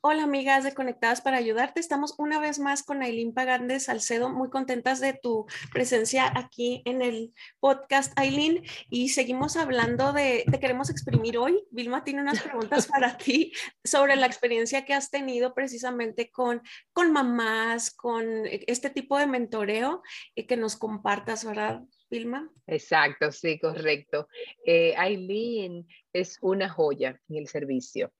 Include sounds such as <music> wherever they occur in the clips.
Hola amigas de Conectadas para Ayudarte. Estamos una vez más con Aileen Pagán Salcedo, muy contentas de tu presencia aquí en el podcast, Aileen. Y seguimos hablando de, te queremos exprimir hoy. Vilma tiene unas preguntas <laughs> para ti sobre la experiencia que has tenido precisamente con, con mamás, con este tipo de mentoreo y que nos compartas, ¿verdad? Vilma. Exacto, sí, correcto. Eh, Aileen es una joya en el servicio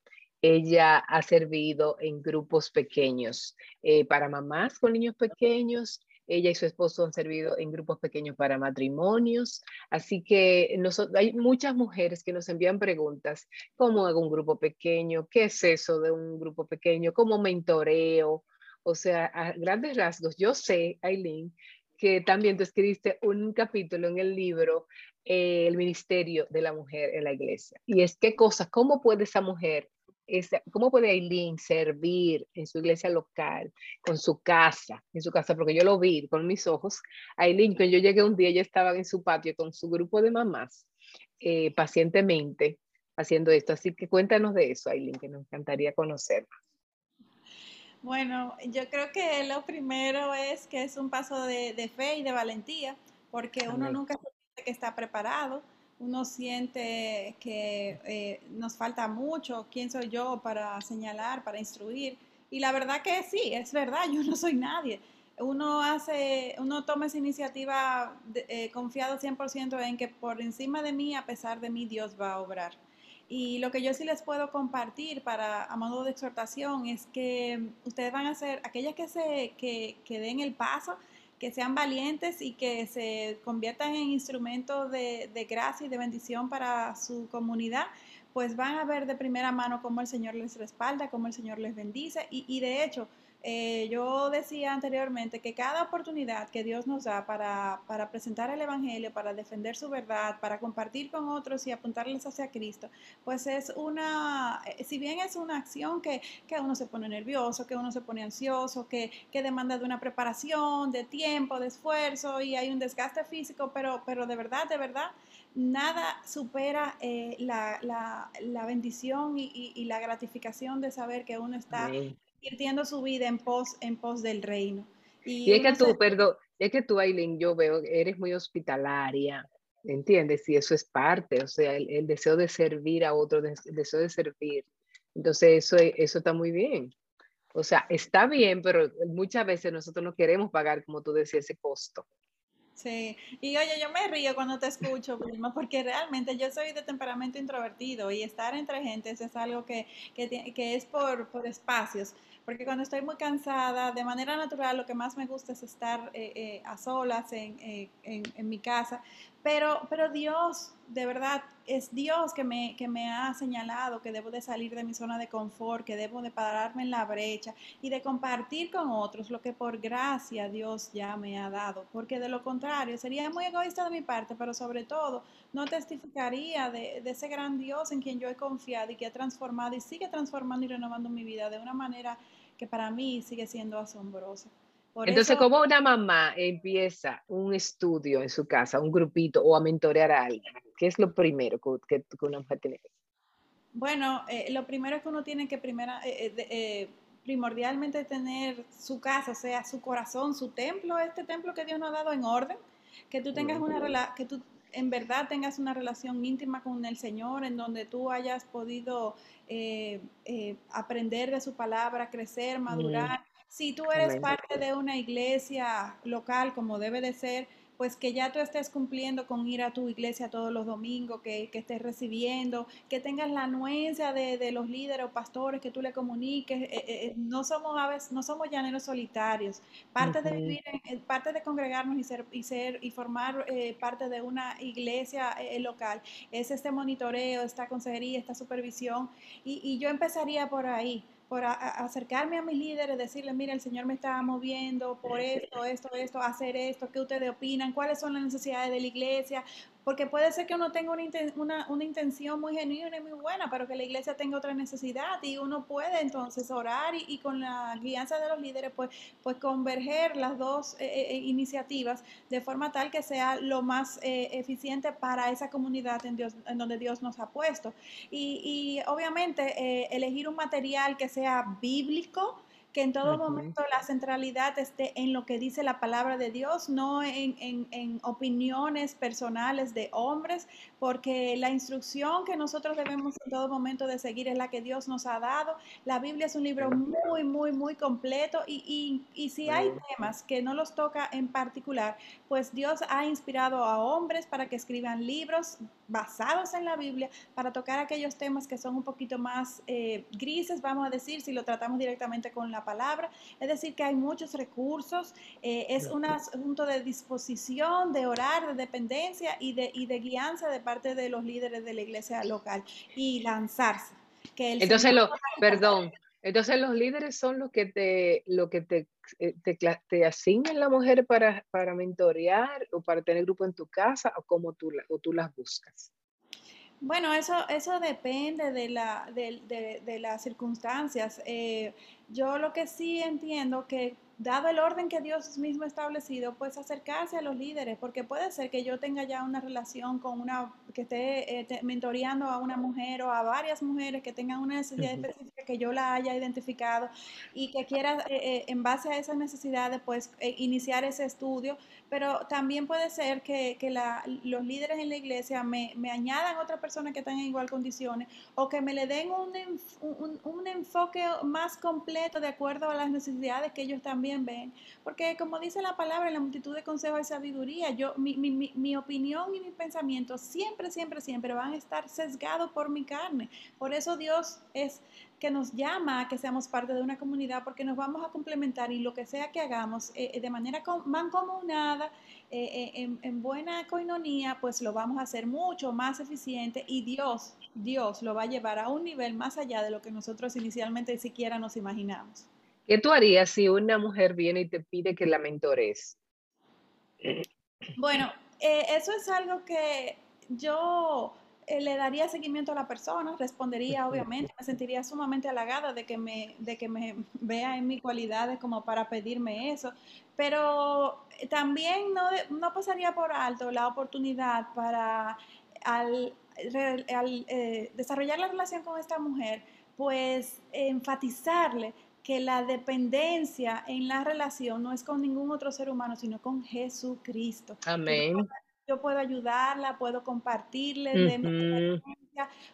ella ha servido en grupos pequeños eh, para mamás con niños pequeños. Ella y su esposo han servido en grupos pequeños para matrimonios. Así que hay muchas mujeres que nos envían preguntas, ¿cómo hago un grupo pequeño? ¿Qué es eso de un grupo pequeño? ¿Cómo mentoreo? O sea, a grandes rasgos, yo sé, Aileen, que también tú escribiste un capítulo en el libro eh, El Ministerio de la Mujer en la Iglesia. Y es qué cosa, cómo puede esa mujer ¿cómo puede Aileen servir en su iglesia local, con su casa, en su casa? Porque yo lo vi con mis ojos. Aileen, cuando yo llegué un día, ella estaba en su patio con su grupo de mamás, eh, pacientemente haciendo esto. Así que cuéntanos de eso, Aileen, que nos encantaría conocer. Bueno, yo creo que lo primero es que es un paso de, fe y de valentía, porque uno nunca se que está preparado uno siente que eh, nos falta mucho, quién soy yo para señalar, para instruir. Y la verdad que sí, es verdad, yo no soy nadie. Uno hace, uno toma esa iniciativa eh, confiado 100% en que por encima de mí, a pesar de mí, Dios va a obrar. Y lo que yo sí les puedo compartir para a modo de exhortación es que ustedes van a ser aquellas que se que, que den el paso, que sean valientes y que se conviertan en instrumentos de, de, gracia y de bendición para su comunidad, pues van a ver de primera mano cómo el Señor les respalda, cómo el Señor les bendice. Y, y de hecho, eh, yo decía anteriormente que cada oportunidad que Dios nos da para, para, presentar el Evangelio, para defender su verdad, para compartir con otros y apuntarles hacia Cristo, pues es una, eh, si bien es una acción que, que uno se pone nervioso, que uno se pone ansioso, que, que, demanda de una preparación, de tiempo, de esfuerzo y hay un desgaste físico, pero, pero de verdad, de verdad, nada supera eh, la, la, la, bendición y, y, la gratificación de saber que uno está invirtiendo su vida en pos, en pos del reino. Y, es que tú, perdón, es que tú, Aileen, yo veo, eres muy hospitalaria, ¿entiendes? Y eso es parte, o sea, el, deseo de servir a otro, el deseo de servir. Entonces, eso, eso está muy bien. O sea, está bien, pero muchas veces nosotros no queremos pagar, como tú decías, ese costo. Sí, y oye, yo me río cuando te escucho, porque realmente yo soy de temperamento introvertido y estar entre gente es algo que, que, que es por, por espacios porque cuando estoy muy cansada, de manera natural, lo que más me gusta es estar eh, eh, a solas eh, en, en, mi casa, pero, pero Dios, de verdad, es Dios que me, que me ha señalado que debo de salir de mi zona de confort, que debo de pararme en la brecha y de compartir con otros lo que por gracia Dios ya me ha dado, porque de lo contrario sería muy egoísta de mi parte, pero sobre todo no testificaría de, de ese gran Dios en quien yo he confiado y que ha transformado y sigue transformando y renovando mi vida de una manera que para mí sigue siendo asombrosa. Entonces, ¿cómo una mamá empieza un estudio en su casa, un grupito o a mentorear a alguien? ¿Qué es lo primero que, que una mujer tiene que hacer? Bueno, eh, lo primero es que uno tiene que primera, eh, eh, primordialmente tener su casa, o sea, su corazón, su templo, este templo que Dios nos ha dado en orden, que tú tengas una que tú en verdad tengas una relación íntima con el Señor, en donde tú hayas podido aprender de su palabra, crecer, madurar. Si tú eres parte de una iglesia local, como debe de ser, pues que ya tú estés cumpliendo con ir a tu iglesia todos los domingos, que, que estés recibiendo, que tengas la anuencia de, de, los líderes o pastores, que tú le comuniques. Eh, eh, eh, no somos aves, no somos llaneros solitarios. Parte de vivir, en, parte de congregarnos y ser y ser y formar parte de una iglesia local es este monitoreo, esta consejería, esta supervisión. Y, y yo empezaría por ahí por acercarme a mis líderes, decirles, mira, el Señor me está moviendo por esto, esto, esto, hacer esto, ¿qué ustedes opinan? ¿Cuáles son las necesidades de la iglesia? Porque puede ser que uno tenga una, una, intención muy genuina y muy buena, pero que la iglesia tenga otra necesidad y uno puede entonces orar y, con la guianza de los líderes, pues, pues converger las dos eh, eh, eh, iniciativas de forma tal que sea lo más eficiente para esa comunidad en, Dios, en donde Dios nos ha puesto. Y, y obviamente elegir un material que sea bíblico, que en todo momento la centralidad esté en lo que dice la palabra de Dios, no en, en, opiniones personales de hombres, porque la instrucción que nosotros debemos en todo momento de seguir es la que Dios nos ha dado. La Biblia es un libro muy, muy, muy completo y, y, y si hay temas que no los toca en particular, pues Dios ha inspirado a hombres para que escriban libros basados en la Biblia para tocar aquellos temas que son un poquito más eh, grises, vamos a decir, si lo tratamos directamente con la palabra. Es decir, que hay muchos recursos, eh, es un asunto de disposición, de orar, de dependencia y de, y de guianza de parte de los líderes de la iglesia local y lanzarse. Que Entonces, lo, perdón, entonces los líderes son los que te, lo que te, eh, te, te, asignan la mujer para, para mentorear o para tener grupo en tu casa o cómo tú, o tú las buscas. Bueno, eso, eso depende de, la, de, de, las circunstancias. Eh, yo lo que sí entiendo que dado el orden que Dios mismo ha establecido, pues acercarse a los líderes, porque puede ser que yo tenga ya una relación con una, que esté eh, mentoreando a una mujer o a varias mujeres que tengan una necesidad específica que yo la haya identificado y que quiera eh, eh, en base a esas necesidades pues iniciar ese estudio, pero también puede ser que, que la, los líderes en la iglesia me, me, añadan otras personas que están en igual condiciones o que me le den un, un, un enfoque más completo de acuerdo a las necesidades que ellos también porque como dice la palabra, la multitud de consejos y sabiduría, yo, mi, mi, mi, opinión y mis pensamientos siempre, siempre, siempre van a estar sesgados por mi carne. Por eso Dios es que nos llama a que seamos parte de una comunidad porque nos vamos a complementar y lo que sea que hagamos eh, eh, de manera mancomunada, eh, en, en, buena coinonía, pues lo vamos a hacer mucho más eficiente y Dios, Dios lo va a llevar a un nivel más allá de lo que nosotros inicialmente siquiera nos imaginamos. ¿Qué tú harías si una mujer viene y te pide que la mentores? Bueno, eh, eso es algo que yo eh, le daría seguimiento a la persona, respondería obviamente, me sentiría sumamente halagada de que me, de que me vea en mis cualidades como para pedirme eso, pero también no, no pasaría por alto la oportunidad para al, eh, desarrollar la relación con esta mujer, pues enfatizarle que la dependencia en la relación no es con ningún otro ser humano, sino con Jesucristo. Amén. Yo puedo ayudarla, puedo compartirle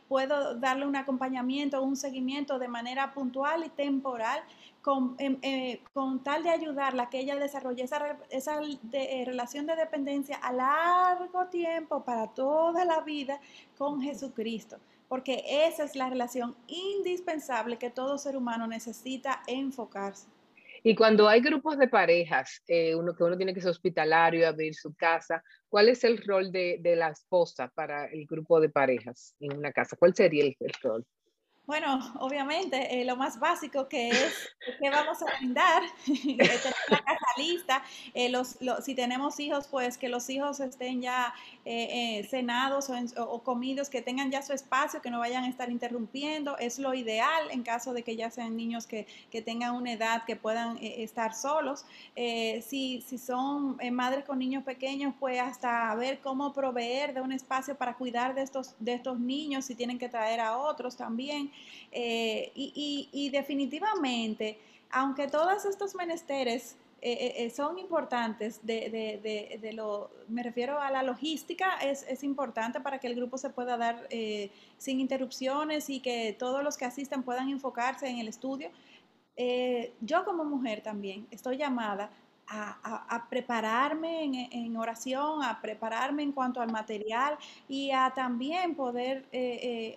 puedo darle un acompañamiento, un seguimiento de manera puntual y temporal con, em, eh, con tal de ayudarla a que ella desarrolle esa, esa eh, relación de dependencia a largo tiempo para toda la vida con Jesucristo porque esa es la relación indispensable que todo ser humano necesita enfocarse. Y cuando hay grupos de parejas, eh, uno que uno tiene que ser hospitalario, abrir su casa, ¿cuál es el rol de, la esposa para el grupo de parejas en una casa? ¿Cuál sería el rol? Bueno, obviamente, eh, lo más básico que es que vamos a brindar, <laughs> tener la casa lista, eh, los, si tenemos hijos, pues que los hijos estén ya eh, cenados o, comidos, que tengan ya su espacio, que no vayan a estar interrumpiendo, es lo ideal en caso de que ya sean niños que, que tengan una edad que puedan estar solos. si, si son madres con niños pequeños, pues hasta ver cómo proveer de un espacio para cuidar de estos, de estos niños, si tienen que traer a otros también. Eh, y, definitivamente, aunque todos estos menesteres eh, eh, son importantes, de, lo, me refiero a la logística, es, importante para que el grupo se pueda dar sin interrupciones y que todos los que asistan puedan enfocarse en el estudio. yo como mujer también estoy llamada a, prepararme en, oración, a prepararme en cuanto al material y a también poder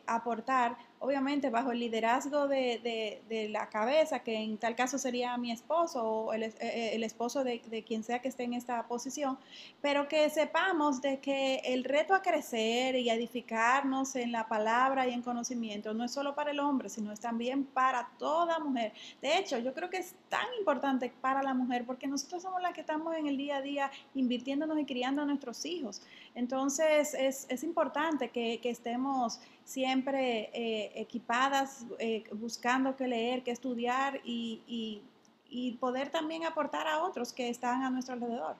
aportar obviamente bajo el liderazgo de, la cabeza, que en tal caso sería mi esposo o el, eh, esposo de, quien sea que esté en esta posición, pero que sepamos de que el reto a crecer y edificarnos en la palabra y en conocimiento no es solo para el hombre, sino es también para toda mujer. De hecho, yo creo que es tan importante para la mujer porque nosotros somos las que estamos en el día a día invirtiéndonos y criando a nuestros hijos. Entonces, es, importante que, estemos siempre eh, equipadas, eh, buscando qué leer, qué estudiar y, poder también aportar a otros que están a nuestro alrededor.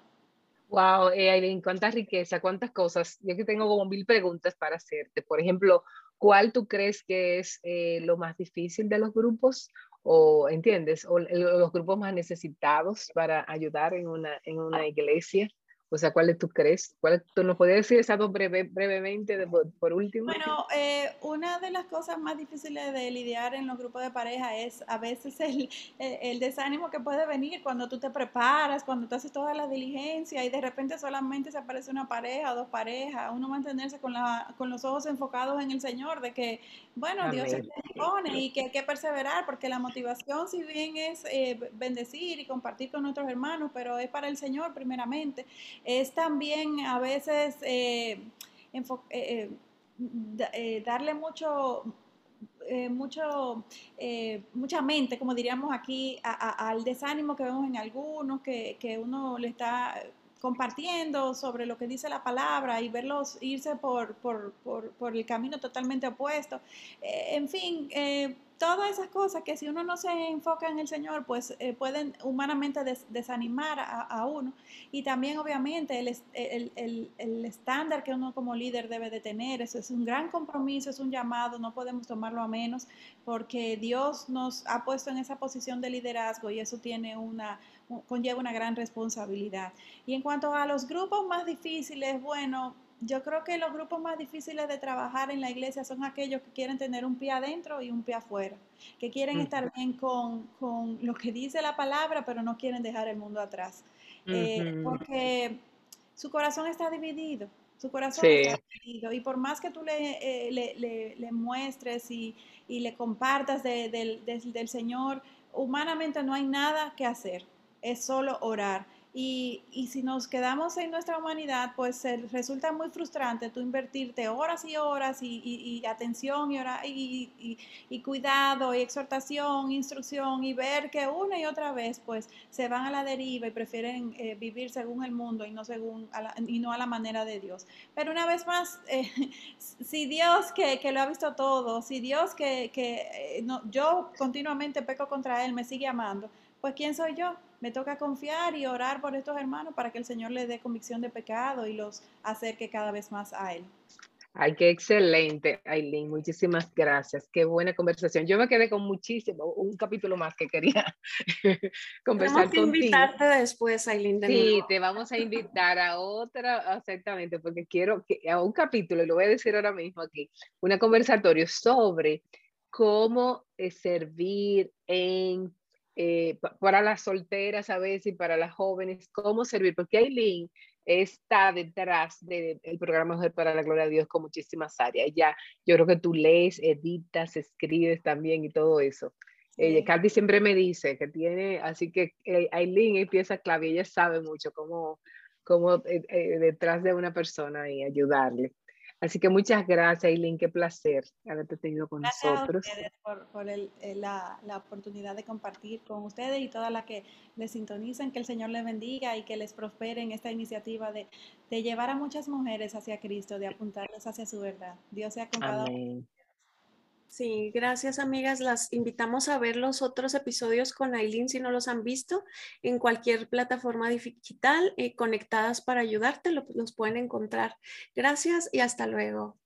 Wow, eh, Aileen, cuánta riqueza, cuántas cosas. Yo que tengo como mil preguntas para hacerte. Por ejemplo, ¿cuál tú crees que es lo más difícil de los grupos? O, ¿entiendes? O los grupos más necesitados para ayudar en una, en una iglesia. O sea, ¿cuáles tú crees? ¿Cuál, ¿Tú nos podrías decir eso breve, brevemente por, último? Bueno, eh, una de las cosas más difíciles de lidiar en los grupos de pareja es a veces el, el, desánimo que puede venir cuando tú te preparas, cuando tú haces toda la diligencia y de repente solamente se aparece una pareja o dos parejas, uno mantenerse con, la, con los ojos enfocados en el Señor, de que, bueno, Dios se pone y que hay que perseverar, porque la motivación, si bien es eh, bendecir y compartir con nuestros hermanos, pero es para el Señor primeramente es también a veces eh, eh, eh, darle mucho, mucho mucha mente, como diríamos aquí, al desánimo que vemos en algunos, que, que, uno le está compartiendo sobre lo que dice la palabra y verlos irse por, por, por, por el camino totalmente opuesto. en fin, todas esas cosas que si uno no se enfoca en el Señor, pues eh, pueden humanamente desanimar a, uno. Y también obviamente el, estándar que uno como líder debe de tener, eso es un gran compromiso, es un llamado, no podemos tomarlo a menos, porque Dios nos ha puesto en esa posición de liderazgo y eso tiene una, conlleva una gran responsabilidad. Y en cuanto a los grupos más difíciles, bueno, yo creo que los grupos más difíciles de trabajar en la iglesia son aquellos que quieren tener un pie adentro y un pie afuera, que quieren estar bien con, lo que dice la palabra, pero no quieren dejar el mundo atrás. Eh, porque su corazón está dividido, su corazón está dividido. Y por más que tú le, eh, le, muestres y, le compartas del, del Señor, humanamente no hay nada que hacer, es solo orar. Y, y, si nos quedamos en nuestra humanidad, pues resulta muy frustrante tú invertirte horas y horas y, y, atención y, y, cuidado y exhortación, instrucción y ver que una y otra vez pues se van a la deriva y prefieren eh, vivir según el mundo y no, según y no a la manera de Dios. Pero una vez más, <laughs> eh, si Dios que, lo ha visto todo, si Dios que, eh, yo continuamente peco contra Él, me sigue amando, pues ¿quién soy yo? Me toca confiar y orar por estos hermanos para que el Señor les dé convicción de pecado y los acerque cada vez más a Él. Ay, qué excelente, Aileen. Muchísimas gracias. Qué buena conversación. Yo me quedé con muchísimo, un capítulo más que quería <laughs> conversar contigo. invitarte después, Aileen. sí, te vamos a invitar a otra, exactamente, porque quiero que a un capítulo, y lo voy a decir ahora mismo aquí, un conversatorio sobre cómo servir en eh, para las solteras a veces y para las jóvenes, cómo servir, porque Aileen está detrás del programa Mujer para la Gloria de Dios con muchísimas áreas. Ya, yo creo que tú lees, editas, escribes también y todo eso. Ella, Katy siempre me dice que tiene, así que eh, Aileen es pieza clave, ella sabe mucho cómo, cómo eh, detrás de una persona y ayudarle. Así que muchas gracias, Eileen, qué placer haberte tenido con nosotros. Gracias por, por el, eh, la, la, oportunidad de compartir con ustedes y todas las que les sintonizan, que el Señor les bendiga y que les prospere en esta iniciativa de, de llevar a muchas mujeres hacia Cristo, de apuntarles hacia su verdad. Dios sea con cada. Sí, gracias amigas. Las invitamos a ver los otros episodios con Aileen si no los han visto en cualquier plataforma digital eh, conectadas para ayudarte, los pueden encontrar. Gracias y hasta luego.